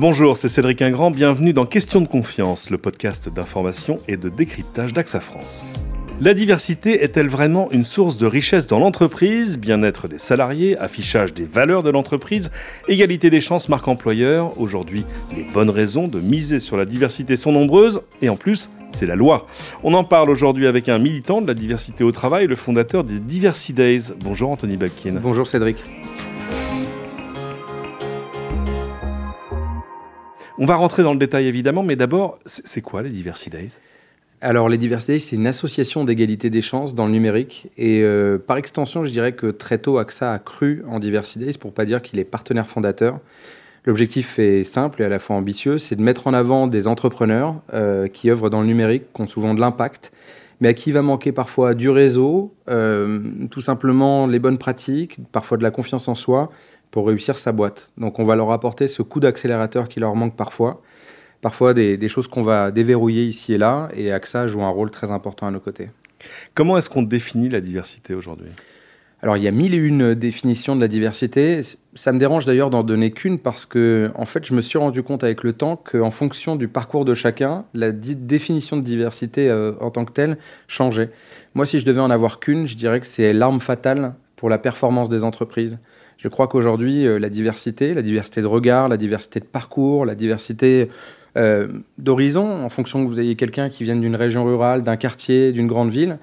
Bonjour, c'est Cédric Ingrand, bienvenue dans Question de confiance, le podcast d'information et de décryptage d'AXA France. La diversité est-elle vraiment une source de richesse dans l'entreprise? Bien-être des salariés, affichage des valeurs de l'entreprise, égalité des chances marque employeur. Aujourd'hui, les bonnes raisons de miser sur la diversité sont nombreuses et en plus, c'est la loi. On en parle aujourd'hui avec un militant de la diversité au travail, le fondateur des Diversity Days. Bonjour Anthony Bakin. Bonjour Cédric. On va rentrer dans le détail évidemment, mais d'abord, c'est quoi les Diversity Days? Alors, les Diversity c'est une association d'égalité des chances dans le numérique. Et euh, par extension, je dirais que très tôt, AXA a cru en Diversity Days, pour pas dire qu'il est partenaire fondateur. L'objectif est simple et à la fois ambitieux, c'est de mettre en avant des entrepreneurs euh, qui œuvrent dans le numérique, qui ont souvent de l'impact, mais à qui va manquer parfois du réseau, euh, tout simplement les bonnes pratiques, parfois de la confiance en soi, pour réussir sa boîte. Donc on va leur apporter ce coup d'accélérateur qui leur manque parfois parfois des, choses qu'on va déverrouiller ici et là, et AXA joue un rôle très important à nos côtés. Comment est-ce qu'on définit la diversité aujourd'hui? Alors, il y a mille et une définitions de la diversité. Ça me dérange d'ailleurs d'en donner qu'une parce que, en fait, je me suis rendu compte avec le temps qu'en fonction du parcours de chacun, la définition de diversité euh, en tant que telle changeait. Moi, si je devais en avoir qu'une, je dirais que c'est l'arme fatale pour la performance des entreprises. Je crois qu'aujourd'hui, euh, la diversité, la diversité de regard, la diversité de parcours, la diversité euh, d'horizon, en fonction que vous ayez quelqu'un qui vienne d'une région rurale, d'un quartier, d'une grande ville,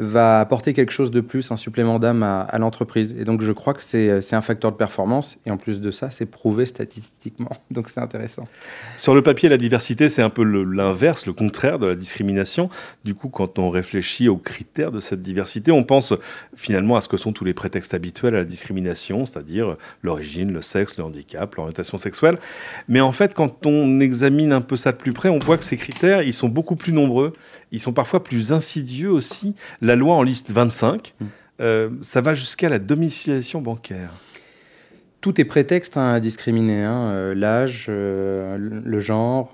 va apporter quelque chose de plus, un supplément d'âme à, l'entreprise. Et donc je crois que c'est un facteur de performance. Et en plus de ça, c'est prouvé statistiquement. Donc c'est intéressant. Sur le papier, la diversité, c'est un peu l'inverse, le, contraire de la discrimination. Du coup, quand on réfléchit aux critères de cette diversité, on pense finalement à ce que sont tous les prétextes habituels à la discrimination, c'est-à-dire l'origine, le sexe, le handicap, l'orientation sexuelle. Mais en fait, quand on examine un peu ça de plus près, on voit que ces critères, ils sont beaucoup plus nombreux. Ils sont parfois plus insidieux aussi la loi en liste 25. Mm. Euh, ça va jusqu'à la domiciliation bancaire. Tout est prétexte hein, à discriminer. Hein. Euh, l'âge, euh, le genre,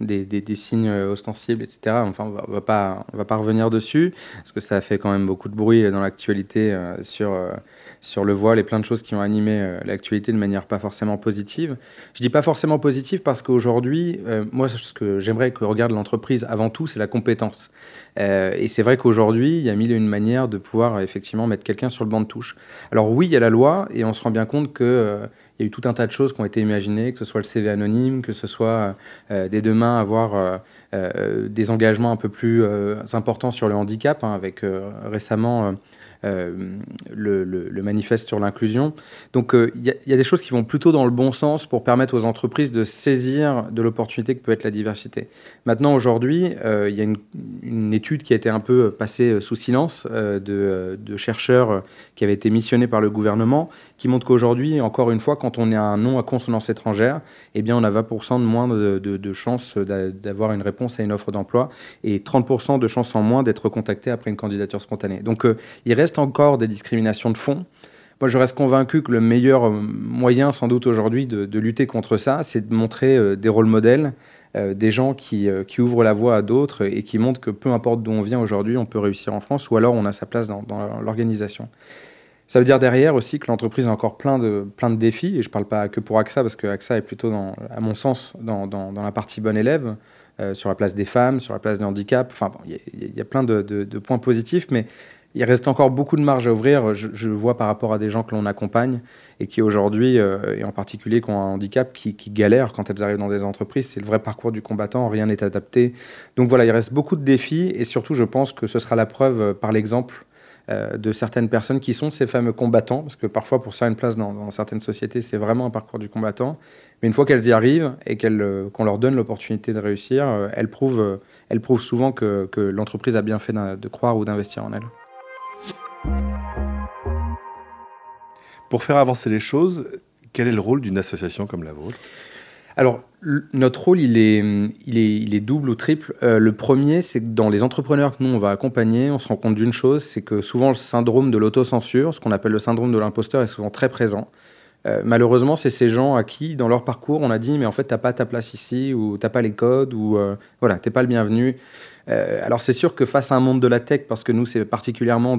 des, signes ostensibles, etc. Enfin, on ne va, pas, va pas revenir dessus, parce que ça a fait quand même beaucoup de bruit dans l'actualité sur sur le voile et plein de choses qui ont animé euh, l'actualité de manière pas forcément positive. Je dis pas forcément positive parce qu'aujourd'hui, euh, moi, ce que j'aimerais que regarde l'entreprise avant tout, c'est la compétence. Euh, et c'est vrai qu'aujourd'hui, il y a mille et une manières de pouvoir effectivement mettre quelqu'un sur le banc de touche. Alors oui, il y a la loi et on se rend bien compte que il y a eu tout un tas de choses qui ont été imaginées, que ce soit le CV anonyme, que ce soit dès demain avoir des engagements un peu plus importants sur le handicap, hein, avec récemment euh, le, manifeste sur l'inclusion. Donc euh, il y, a des choses qui vont plutôt dans le bon sens pour permettre aux entreprises de saisir de l'opportunité que peut être la diversité. Maintenant, aujourd'hui, euh, il y a une, étude qui a été un peu passée sous silence de, chercheurs qui avaient été missionnés par le gouvernement, qui montre qu'aujourd'hui, encore une fois, quand on a un nom à consonance étrangère, eh bien, on a 20% de moins de chances d'avoir une réponse à une offre d'emploi et 30% de chances en moins d'être contacté après une candidature spontanée. Donc, il reste encore des discriminations de fond. Moi, je reste convaincu que le meilleur euh, moyen, sans doute aujourd'hui, de, lutter contre ça, c'est de montrer euh, des rôles modèles, euh, des gens qui, qui, ouvrent la voie à d'autres et qui montrent que peu importe d'où on vient aujourd'hui, on peut réussir en France ou alors on a sa place dans, l'organisation. Ça veut dire derrière aussi que l'entreprise a encore plein de, plein de défis, et je ne parle pas que pour AXA, parce que AXA est plutôt, dans, à mon sens, dans, dans, la partie bon élève, sur la place des femmes, sur la place du handicap. Enfin, il y, a plein de, points positifs, mais il reste encore beaucoup de marge à ouvrir. Je, vois par rapport à des gens que l'on accompagne et qui aujourd'hui, euh, et en particulier qui ont un handicap, qui, galèrent quand elles arrivent dans des entreprises. C'est le vrai parcours du combattant, rien n'est adapté. Donc voilà, il reste beaucoup de défis et surtout, je pense que ce sera la preuve euh, par l'exemple euh, de certaines personnes qui sont ces fameux combattants, parce que parfois, pour faire une place dans, certaines sociétés, c'est vraiment un parcours du combattant. Mais une fois qu'elles y arrivent et qu'on leur donne l'opportunité de réussir, elles, prouvent, elles prouvent souvent que l'entreprise a bien fait de croire ou d'investir en elles. Pour faire avancer les choses, quel est le rôle d'une association comme la vôtre? Alors, notre rôle, il est, double ou triple. Euh, le premier, c'est que dans les entrepreneurs que nous, on va accompagner, on se rend compte d'une chose, c'est que souvent le syndrome de l'autocensure, ce qu'on appelle le syndrome de l'imposteur, est souvent très présent. Malheureusement, c'est ces gens à qui, dans leur parcours, on a dit, mais en fait, tu n'as pas ta place ici, ou tu n'as pas les codes, ou voilà, tu n'es pas le bienvenu. Euh, alors c'est sûr que face à un monde de la tech, parce que nous c'est particulièrement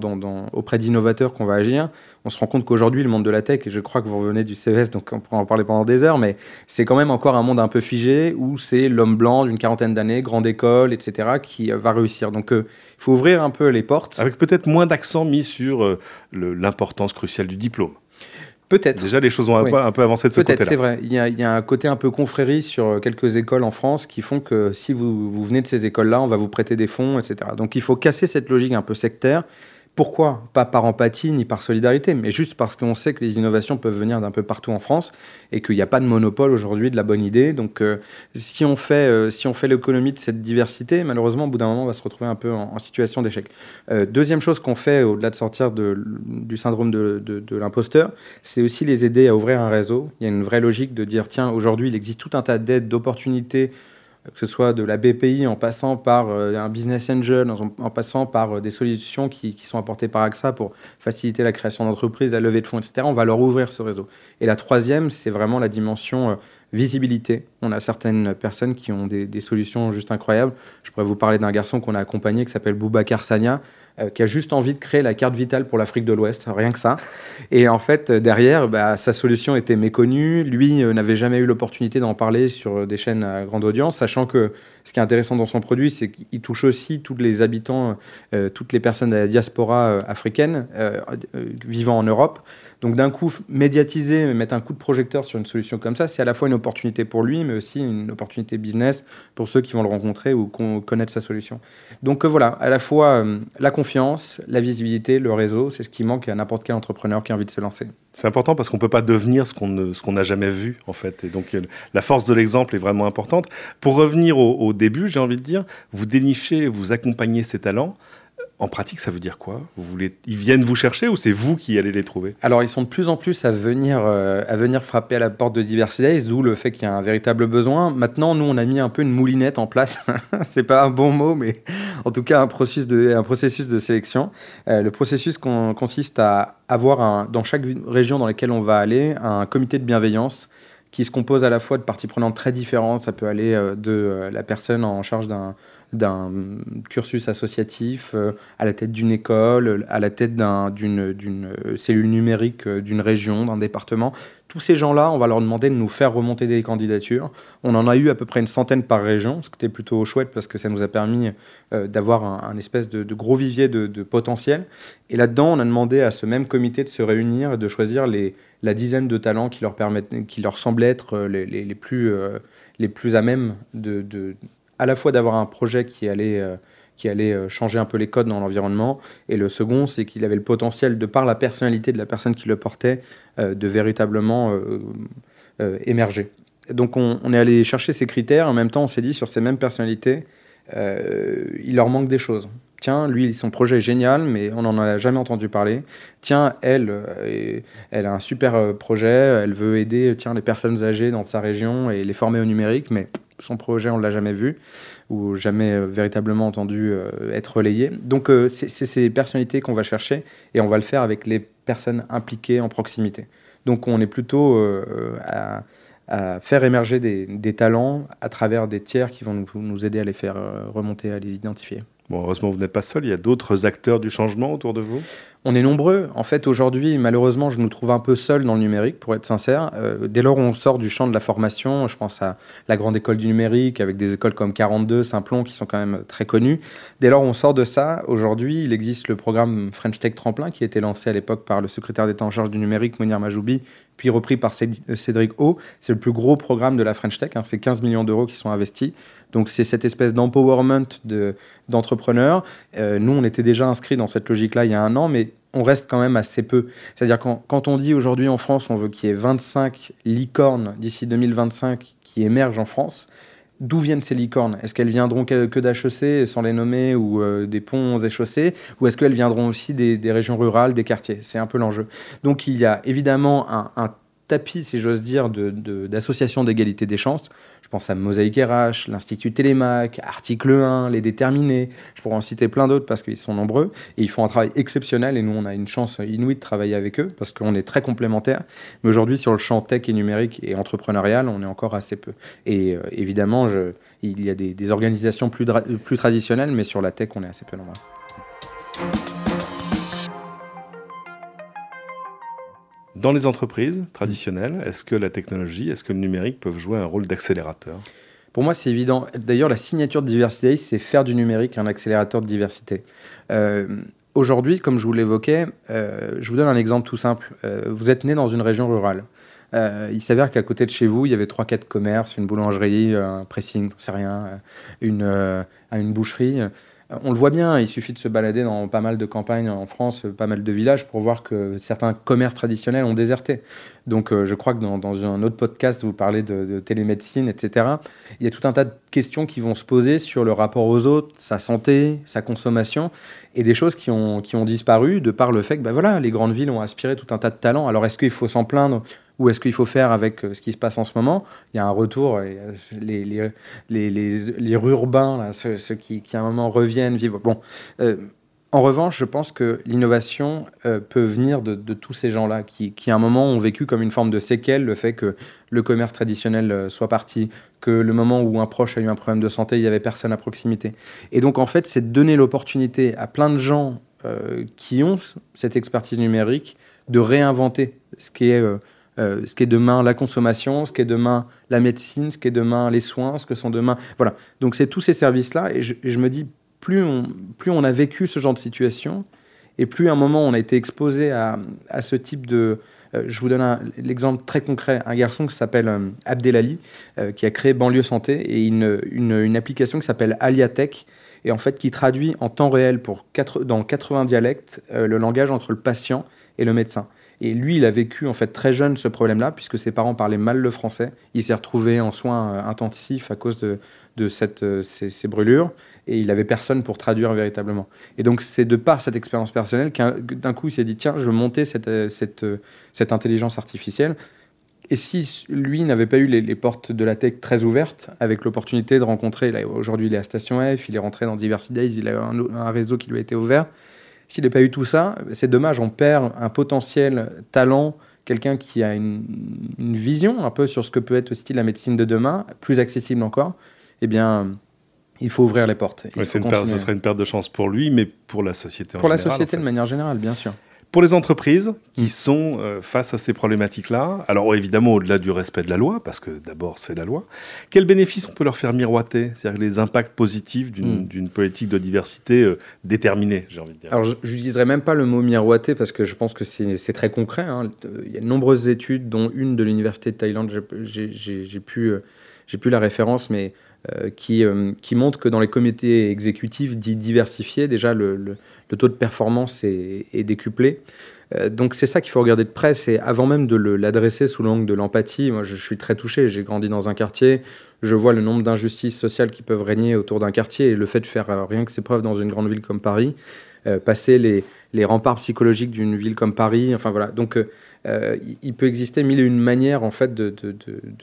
auprès d'innovateurs qu'on va agir, on se rend compte qu'aujourd'hui le monde de la tech, et je crois que vous revenez du CES, donc on pourra en parler pendant des heures, mais c'est quand même encore un monde un peu figé où c'est l'homme blanc d'une quarantaine d'années, grande école, etc., qui va réussir. Donc euh, il faut ouvrir un peu les portes. Avec peut-être moins d'accent mis sur euh, l'importance cruciale du diplôme. Peut-être. Déjà, les choses ont un, peu, un peu avancé de ce côté-là. Peut-être, c'est vrai. Il y, a, il y, a, un côté un peu confrérie sur euh, quelques écoles en France qui font que si vous, vous venez de ces écoles-là, on va vous prêter des fonds, etc. Donc il faut casser cette logique un peu sectaire pourquoi Pas par empathie ni par solidarité, mais juste parce qu'on sait que les innovations peuvent venir d'un peu partout en France et qu'il n'y a pas de monopole aujourd'hui de la bonne idée. Donc, euh, si on fait, euh, si fait l'économie de cette diversité, malheureusement, au bout d'un moment, on va se retrouver un peu en, situation d'échec. Euh, deuxième chose qu'on fait, au-delà de sortir de, du syndrome de, de l'imposteur, c'est aussi les aider à ouvrir un réseau. Il y a une vraie logique de dire, tiens, aujourd'hui, il existe tout un tas d'aides, d'opportunités que ce soit de la BPI en passant par euh, un business angel, en, passant par euh, des solutions qui, sont apportées par AXA pour faciliter la création d'entreprises, la levée de fonds, etc. On va leur ouvrir ce réseau. Et la troisième, c'est vraiment la dimension euh, visibilité. On a certaines personnes qui ont des, solutions juste incroyables. Je pourrais vous parler d'un garçon qu'on a accompagné qui s'appelle Boubacar Sanya, euh, qui a juste envie de créer la carte vitale pour l'Afrique de l'Ouest, rien que ça. Et en fait, euh, derrière, bah, sa solution était méconnue. Lui euh, n'avait jamais eu l'opportunité d'en parler sur des chaînes à grande audience, sachant que ce qui est intéressant dans son produit, c'est qu'il touche aussi tous les habitants, toutes les personnes de la diaspora africaine vivant en Europe. Donc d'un coup, médiatiser, mettre un coup de projecteur sur une solution comme ça, c'est à la fois une opportunité pour lui, mais aussi une opportunité business pour ceux qui vont le rencontrer ou connaître sa solution. Donc voilà, à la fois la confiance, la visibilité, le réseau, c'est ce qui manque à n'importe quel entrepreneur qui a envie de se lancer. C'est important parce qu'on ne peut pas devenir ce qu'on n'a jamais vu, en fait. Et donc, euh, la force de l'exemple est vraiment importante. Pour revenir au, au début, j'ai envie de dire, vous dénichez, vous accompagnez ces talents. En pratique, ça veut dire quoi? Ils viennent vous chercher ou c'est vous qui allez les trouver? Alors, ils sont de plus en plus à venir, euh, à venir frapper à la porte de Diversity d'où le fait qu'il y a un véritable besoin. Maintenant, nous, on a mis un peu une moulinette en place. c'est pas un bon mot, mais en tout cas, un processus de, un processus de sélection. Euh, le processus consiste à avoir, dans chaque région dans laquelle on va aller, un comité de bienveillance qui se compose à la fois de parties prenantes très différentes. Ça peut aller euh, de la personne en charge d'un d'un cursus associatif, euh, à la tête d'une école, à la tête d'une cellule numérique euh, d'une région, d'un département. Tous ces gens-là, on va leur demander de nous faire remonter des candidatures. On en a eu à peu près une centaine par région, ce qui était plutôt chouette parce que ça nous a permis euh, d'avoir un, espèce de, gros vivier de, potentiel. Et là-dedans, on a demandé à ce même comité de se réunir et de choisir les, la dizaine de talents qui leur, permettent, qui leur semblaient être les, les, plus, les plus à même de, à la fois d'avoir un projet qui allait, euh, qui allait euh, changer un peu les codes dans l'environnement, et le second, c'est qu'il avait le potentiel, de par la personnalité de la personne qui le portait, euh, de véritablement émerger. Donc on, est allé chercher ces critères, en même temps on s'est dit sur ces mêmes personnalités, il leur manque des choses. Tiens, lui, son projet est génial, mais on n'en a jamais entendu parler. Tiens, elle, elle a un super projet, elle veut aider tiens, les personnes âgées dans sa région et les former au numérique, mais son projet, on ne l'a jamais vu ou jamais euh, véritablement entendu euh, être relayé. Donc euh, c'est ces personnalités qu'on va chercher et on va le faire avec les personnes impliquées en proximité. Donc on est plutôt à, faire émerger des, talents à travers des tiers qui vont nous, nous aider à les faire remonter, à les identifier. Bon, heureusement, vous n'êtes pas seul. Il y a d'autres acteurs du changement autour de vous? On est nombreux. En fait, aujourd'hui, malheureusement, je nous trouve un peu seul dans le numérique, pour être sincère. Euh, dès lors on sort du champ de la formation, je pense à la grande école du numérique, avec des écoles comme 42, Simplon, qui sont quand même très connues. Dès lors on sort de ça, aujourd'hui, il existe le programme French Tech Tremplin, qui a été lancé à l'époque par le secrétaire d'État en charge du numérique, Monir Majoubi, puis repris par Cédric O. C'est le plus gros programme de la French Tech. Hein. C'est 15 millions d'euros qui sont investis. Donc c'est cette espèce d'empowerment d'entrepreneurs. Euh, nous, on était déjà inscrits dans cette logique-là il y a un an, mais on reste quand même assez peu. C'est-à-dire quand, on dit aujourd'hui en France, on veut qu'il y ait 25 licornes d'ici 2025 qui émergent en France, D'où viennent ces licornes? Est-ce qu'elles viendront que, d'HEC, sans les nommer, ou euh, des ponts et chaussées Ou est-ce qu'elles viendront aussi des, régions rurales, des quartiers? C'est un peu l'enjeu. Donc il y a évidemment un tapis, si j'ose dire, d'associations de, d'égalité des chances. Je pense à Mosaïque RH, l'Institut Télémac, Article 1, Les Déterminés. Je pourrais en citer plein d'autres parce qu'ils sont nombreux et ils font un travail exceptionnel et nous, on a une chance inouïe de travailler avec eux parce qu'on est très complémentaires. Mais aujourd'hui, sur le champ tech et numérique et entrepreneurial, on est encore assez peu. Et euh, évidemment, il y a des, des organisations plus, plus traditionnelles, mais sur la tech, on est assez peu nombreux. Dans les entreprises traditionnelles, est-ce que la technologie, est-ce que le numérique peuvent jouer un rôle d'accélérateur? Pour moi, c'est évident. D'ailleurs, la signature de diversité, c'est faire du numérique un accélérateur de diversité. Euh, aujourd'hui, comme je vous l'évoquais, euh, je vous donne un exemple tout simple. Euh, vous êtes né dans une région rurale. il s'avère qu'à côté de chez vous, il y avait trois, quatre commerces, une boulangerie, un pressing, je sais rien, une, une boucherie. On le voit bien, il suffit de se balader dans pas mal de campagnes en France, pas mal de villages, pour voir que certains commerces traditionnels ont déserté. Donc euh, je crois que dans, un autre podcast, vous parlez de, télémédecine, etc. Il y a tout un tas de questions qui vont se poser sur le rapport aux autres, sa santé, sa consommation, et des choses qui ont, qui ont disparu de par le fait que ben voilà, les grandes villes ont aspiré tout un tas de talents. Alors est-ce qu'il faut s'en plaindre? Ou est-ce qu'il faut faire avec euh, ce qui se passe en ce moment? Il y a un retour, les, les, les, ceux, qui, à un moment reviennent, vivent. Bon, euh, en revanche, je pense que l'innovation euh, peut venir de, tous ces gens-là qui, à un moment, ont vécu comme une forme de séquelle le fait que le commerce traditionnel soit parti, que le moment où un proche a eu un problème de santé, il n'y avait personne à proximité. Et donc, en fait, c'est de donner l'opportunité à plein de gens qui ont cette expertise numérique de réinventer ce qui est euh, ce qui est demain la consommation, ce qui est demain la médecine, ce qui est demain les soins, ce que sont demain. Voilà. Donc c'est tous ces services-là, et, je, me dis, plus on, plus on a vécu ce genre de situation, et plus à un moment on a été exposé à, à ce type de. Euh, je vous donne l'exemple très concret un garçon qui s'appelle euh, Abdelali, qui a créé Banlieue Santé, et une, une, application qui s'appelle Aliatech, et en fait qui traduit en temps réel pour quatre, dans 80 dialectes le langage entre le patient et le médecin. Et lui, il a vécu en fait très jeune ce problème-là, puisque ses parents parlaient mal le français. Il s'est retrouvé en soins euh, intensifs à cause de, de cette, euh, ces, brûlures, et il n'avait personne pour traduire véritablement. Et donc c'est de par cette expérience personnelle qu'un coup il s'est dit, tiens, je veux monter cette, euh, cette, cette intelligence artificielle. Et si lui n'avait pas eu les, portes de la tech très ouvertes, avec l'opportunité de rencontrer, aujourd'hui il est à Station F, il est rentré dans Diversity Days, il a un, un réseau qui lui a été ouvert, s'il n'a pas eu tout ça, c'est dommage, on perd un potentiel talent, quelqu'un qui a une, vision un peu sur ce que peut être aussi la médecine de demain, plus accessible encore. Eh bien, il faut ouvrir les portes. ce serait une perte de chance pour lui, mais pour la société en général. Pour la société de manière générale, bien sûr. Pour les entreprises qui sont euh, face à ces problématiques-là, alors évidemment au-delà du respect de la loi, parce que d'abord c'est la loi, quels bénéfices on peut leur faire miroiter? C'est-à-dire les impacts positifs d'une mm. politique de diversité euh, déterminée, j'ai envie de dire. Alors je n'utiliserai même pas le mot miroiter parce que je pense que c'est très concret. Hein. Il y a de nombreuses études, dont une de l'Université de Thaïlande, j'ai pu, euh, pu la référence, mais qui, qui montre que dans les comités exécutifs dits diversifiés, déjà le taux de performance est, décuplé. Euh, donc c'est ça qu'il faut regarder de près, c'est avant même de l'adresser sous l'angle de l'empathie. Moi, je suis très touché. J'ai grandi dans un quartier, je vois le nombre d'injustices sociales qui peuvent régner autour d'un quartier et le fait de faire euh, rien que ses preuves dans une grande ville comme Paris, euh, passer les, remparts psychologiques d'une ville comme Paris. Enfin voilà. Donc euh, il peut exister mille et une manières en fait de,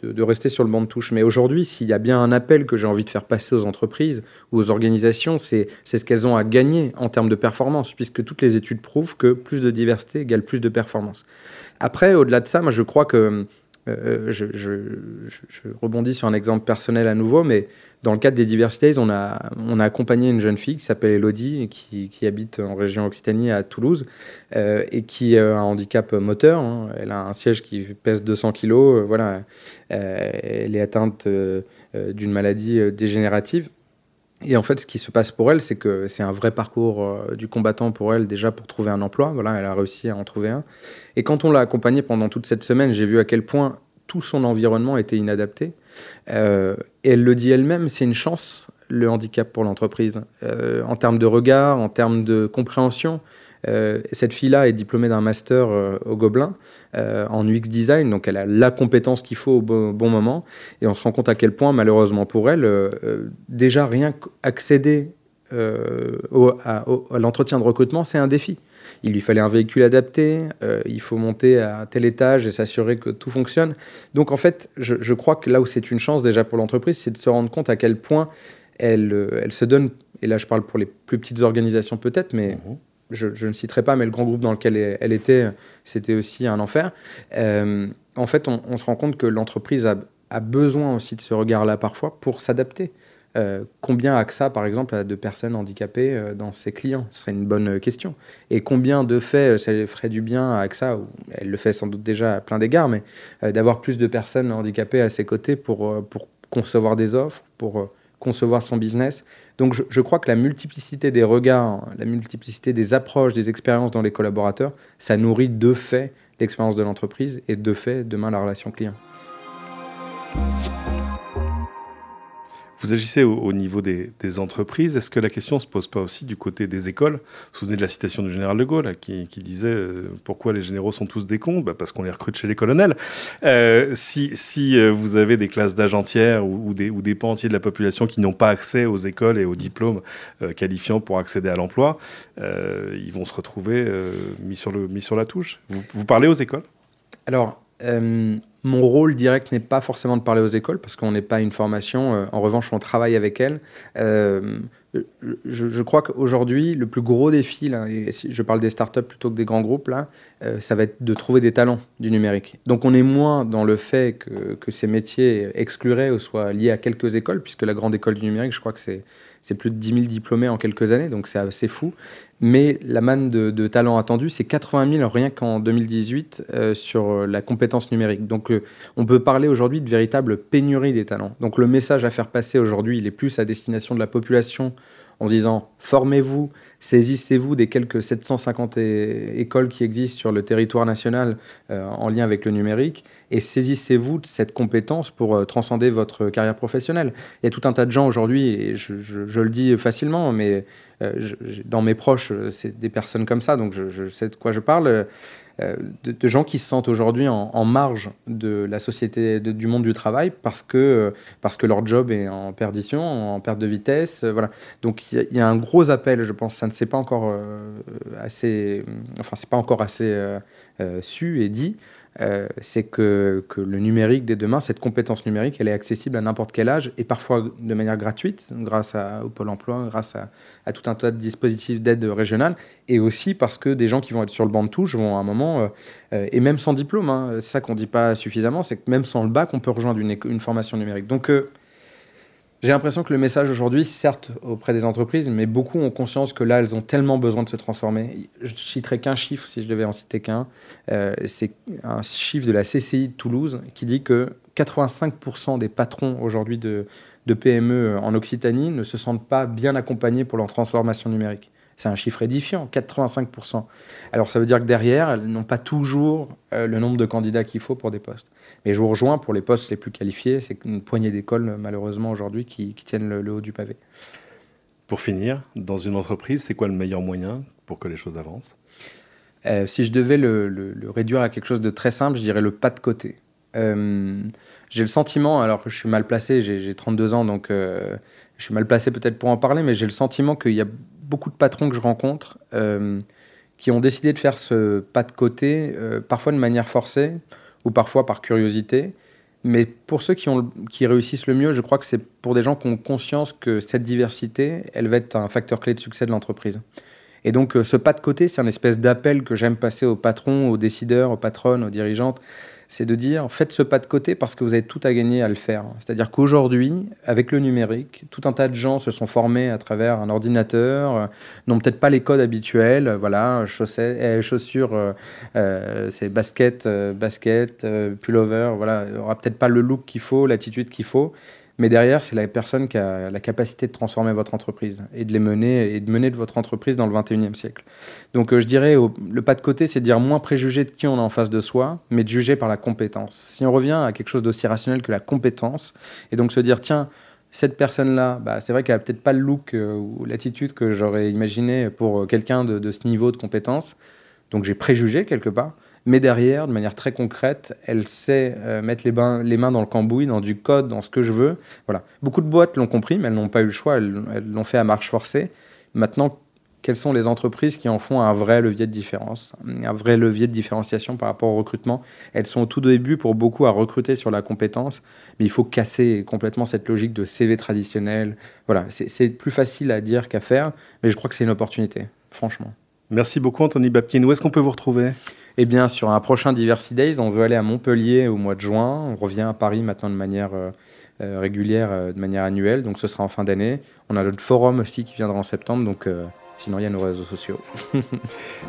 de, rester sur le banc de touche. Mais aujourd'hui, s'il y a bien un appel que j'ai envie de faire passer aux entreprises ou aux organisations, c'est ce qu'elles ont à gagner en termes de performance, puisque toutes les études prouvent que plus de diversité égale plus de performance. Après, au-delà de ça, moi je crois que euh, je, rebondis sur un exemple personnel à nouveau, mais dans le cadre des Diversités, on a, on a accompagné une jeune fille qui s'appelle Elodie, qui, qui, habite en région Occitanie à Toulouse, euh, et qui a un handicap moteur. Hein. Elle a un siège qui pèse 200 kilos. Euh, voilà, elle est atteinte d'une maladie dégénérative. Et en fait, ce qui se passe pour elle, c'est que c'est un vrai parcours du combattant pour elle, déjà pour trouver un emploi. Voilà, elle a réussi à en trouver un. Et quand on l'a accompagnée pendant toute cette semaine, j'ai vu à quel point tout son environnement était inadapté. Euh, et elle le dit elle-même, c'est une chance, le handicap pour l'entreprise. Euh, en termes de regard, en termes de compréhension, euh, cette fille-là est diplômée d'un master au Gobelin en UX design, donc elle a la compétence qu'il faut au bon, moment. Et on se rend compte à quel point, malheureusement pour elle, déjà rien qu'accéder à, l'entretien de recrutement, c'est un défi. Il lui fallait un véhicule adapté, il faut monter à tel étage et s'assurer que tout fonctionne. Donc en fait, je, crois que là où c'est une chance déjà pour l'entreprise, c'est de se rendre compte à quel point elle, se donne, et là je parle pour les plus petites organisations peut-être, mais mmh je, ne citerai pas, mais le grand groupe dans lequel elle était, c'était aussi un enfer. Euh, en fait, on, se rend compte que l'entreprise a, besoin aussi de ce regard-là parfois pour s'adapter. Euh, combien AXA, par exemple, a de personnes handicapées euh, dans ses clients? Ce serait une bonne question. Et combien de faits ça ferait du bien à AXA, ou elle le fait sans doute déjà à plein d'égards, mais d'avoir plus de personnes handicapées à ses côtés pour, pour concevoir des offres, pour concevoir son business. Donc je, crois que la multiplicité des regards, la multiplicité des approches, des expériences dans les collaborateurs, ça nourrit de fait l'expérience de l'entreprise et de fait demain la relation client. Vous agissez au, niveau des, entreprises. Est-ce que la question ne se pose pas aussi du côté des écoles? Vous vous souvenez de la citation du général de Gaulle qui, disait euh, Pourquoi les généraux sont tous des cons? Bah, Parce qu'on les recrute chez les colonels. Euh, si, euh, vous avez des classes d'âge entières ou, des, pans entiers de la population qui n'ont pas accès aux écoles et aux diplômes qualifiants pour accéder à l'emploi, ils vont se retrouver mis, sur la touche. Vous parlez aux écoles? Alors, mon rôle direct n'est pas forcément de parler aux écoles parce qu'on n'est pas une formation. Euh, en revanche, on travaille avec elles. Euh, je, crois qu'aujourd'hui, le plus gros défi, là, et je parle des startups plutôt que des grands groupes, là, euh, ça va être de trouver des talents du numérique. Donc on est moins dans le fait que, ces métiers excluraient ou soient liés à quelques écoles, puisque la grande école du numérique, je crois que c'est c'est plus de 10 000 diplômés en quelques années, donc c'est assez fou. Mais la manne de, talents attendus, c'est 80 000 rien qu'en 2018 euh, sur la compétence numérique. Donc euh, on peut parler aujourd'hui de véritable pénurie des talents. Donc le message à faire passer aujourd'hui, il est plus à destination de la population en disant formez-vous, saisissez-vous des quelques 750 écoles qui existent sur le territoire national euh, en lien avec le numérique et saisissez-vous de cette compétence pour euh, transcender votre carrière professionnelle. Il y a tout un tas de gens aujourd'hui, et je, le dis facilement, mais euh, dans mes proches, c'est des personnes comme ça, donc je, sais de quoi je parle. Euh, de, gens qui se sentent aujourd'hui en, marge de la société, du monde du travail, parce que, euh, parce que leur job est en perdition, en perte de vitesse. Euh, voilà. Donc il y, a un gros appel, je pense, ça ne s'est pas encore assez, enfin pas encore assez su et dit, euh, c'est que, le numérique dès demain, cette compétence numérique, elle est accessible à n'importe quel âge et parfois de manière gratuite, grâce au Pôle emploi, grâce à, tout un tas de dispositifs d'aide régionale, et aussi parce que des gens qui vont être sur le banc de touche vont à un moment, euh, euh, et même sans diplôme, hein, c'est ça qu'on ne dit pas suffisamment, c'est que même sans le bac, on peut rejoindre une, une formation numérique. Donc, j'ai l'impression que le message aujourd'hui, certes auprès des entreprises, mais beaucoup ont conscience que là, elles ont tellement besoin de se transformer. Je citerai qu'un chiffre, si je devais en citer qu'un. Euh, c'est un chiffre de la CCI de Toulouse qui dit que 85% des patrons aujourd'hui de, de PME en Occitanie ne se sentent pas bien accompagnés pour leur transformation numérique. C'est un chiffre édifiant, 85%. Alors ça veut dire que derrière, elles n'ont pas toujours euh, le nombre de candidats qu'il faut pour des postes. Mais je vous rejoins, pour les postes les plus qualifiés, c'est une poignée d'écoles, malheureusement, aujourd'hui, qui, tiennent le, haut du pavé. Pour finir, dans une entreprise, c'est quoi le meilleur moyen pour que les choses avancent? Euh, Si je devais le, réduire à quelque chose de très simple, je dirais le pas de côté. Euh, j'ai le sentiment, alors que je suis mal placé, j'ai 32 ans, donc je suis mal placé peut-être pour en parler, mais j'ai le sentiment qu'il y a beaucoup de patrons que je rencontre euh, qui ont décidé de faire ce pas de côté, euh, parfois de manière forcée ou parfois par curiosité. Mais pour ceux qui, qui réussissent le mieux, je crois que c'est pour des gens qui ont conscience que cette diversité, elle va être un facteur clé de succès de l'entreprise. Et donc, euh, ce pas de côté, c'est un espèce d'appel que j'aime passer aux patrons, aux décideurs, aux patronnes, aux dirigeantes c'est de dire faites ce pas de côté parce que vous avez tout à gagner à le faire. C'est-à-dire qu'aujourd'hui, avec le numérique, tout un tas de gens se sont formés à travers un ordinateur, euh, n'ont peut-être pas les codes habituels, voilà, euh, chaussures, euh, c'est basket, basket, pullover, voilà, aura peut-être pas le look qu'il faut, l'attitude qu'il faut. Mais derrière, c'est la personne qui a la capacité de transformer votre entreprise et de les mener et de mener de votre entreprise dans le 21e siècle. Donc, euh, je dirais, le pas de côté, c'est de dire moins préjuger de qui on a en face de soi, mais de juger par la compétence. Si on revient à quelque chose d'aussi rationnel que la compétence, et donc se dire, tiens, cette personne-là, bah, c'est vrai qu'elle a peut-être pas le look euh, ou l'attitude que j'aurais imaginé pour quelqu'un de, ce niveau de compétence. Donc j'ai préjugé quelque part. Mais derrière, de manière très concrète, elle sait euh, mettre les, mains dans le cambouis, dans du code, dans ce que je veux. Voilà. Beaucoup de boîtes l'ont compris, mais elles n'ont pas eu le choix, elles l'ont fait à marche forcée. Maintenant, quelles sont les entreprises qui en font un vrai levier de différence, un vrai levier de différenciation par rapport au recrutement? Elles sont au tout début pour beaucoup à recruter sur la compétence, mais il faut casser complètement cette logique de CV traditionnel. Voilà, c'est plus facile à dire qu'à faire, mais je crois que c'est une opportunité, franchement. Merci beaucoup Anthony Babkin. Où est-ce qu'on peut vous retrouver? Eh bien, sur un prochain Diversity Days, on veut aller à Montpellier au mois de juin. On revient à Paris maintenant de manière euh, euh, régulière, euh, de manière annuelle. Donc, ce sera en fin d'année. On a notre forum aussi qui viendra en septembre. Donc, Sinon, il y a nos réseaux sociaux.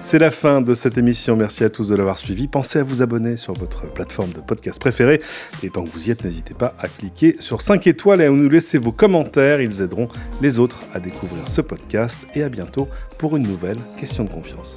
C'est la fin de cette émission. Merci à tous de l'avoir suivi. Pensez à vous abonner sur votre plateforme de podcast préférée. Et tant que vous y êtes, n'hésitez pas à cliquer sur 5 étoiles et à nous laisser vos commentaires. Ils aideront les autres à découvrir ce podcast. Et à bientôt pour une nouvelle question de confiance.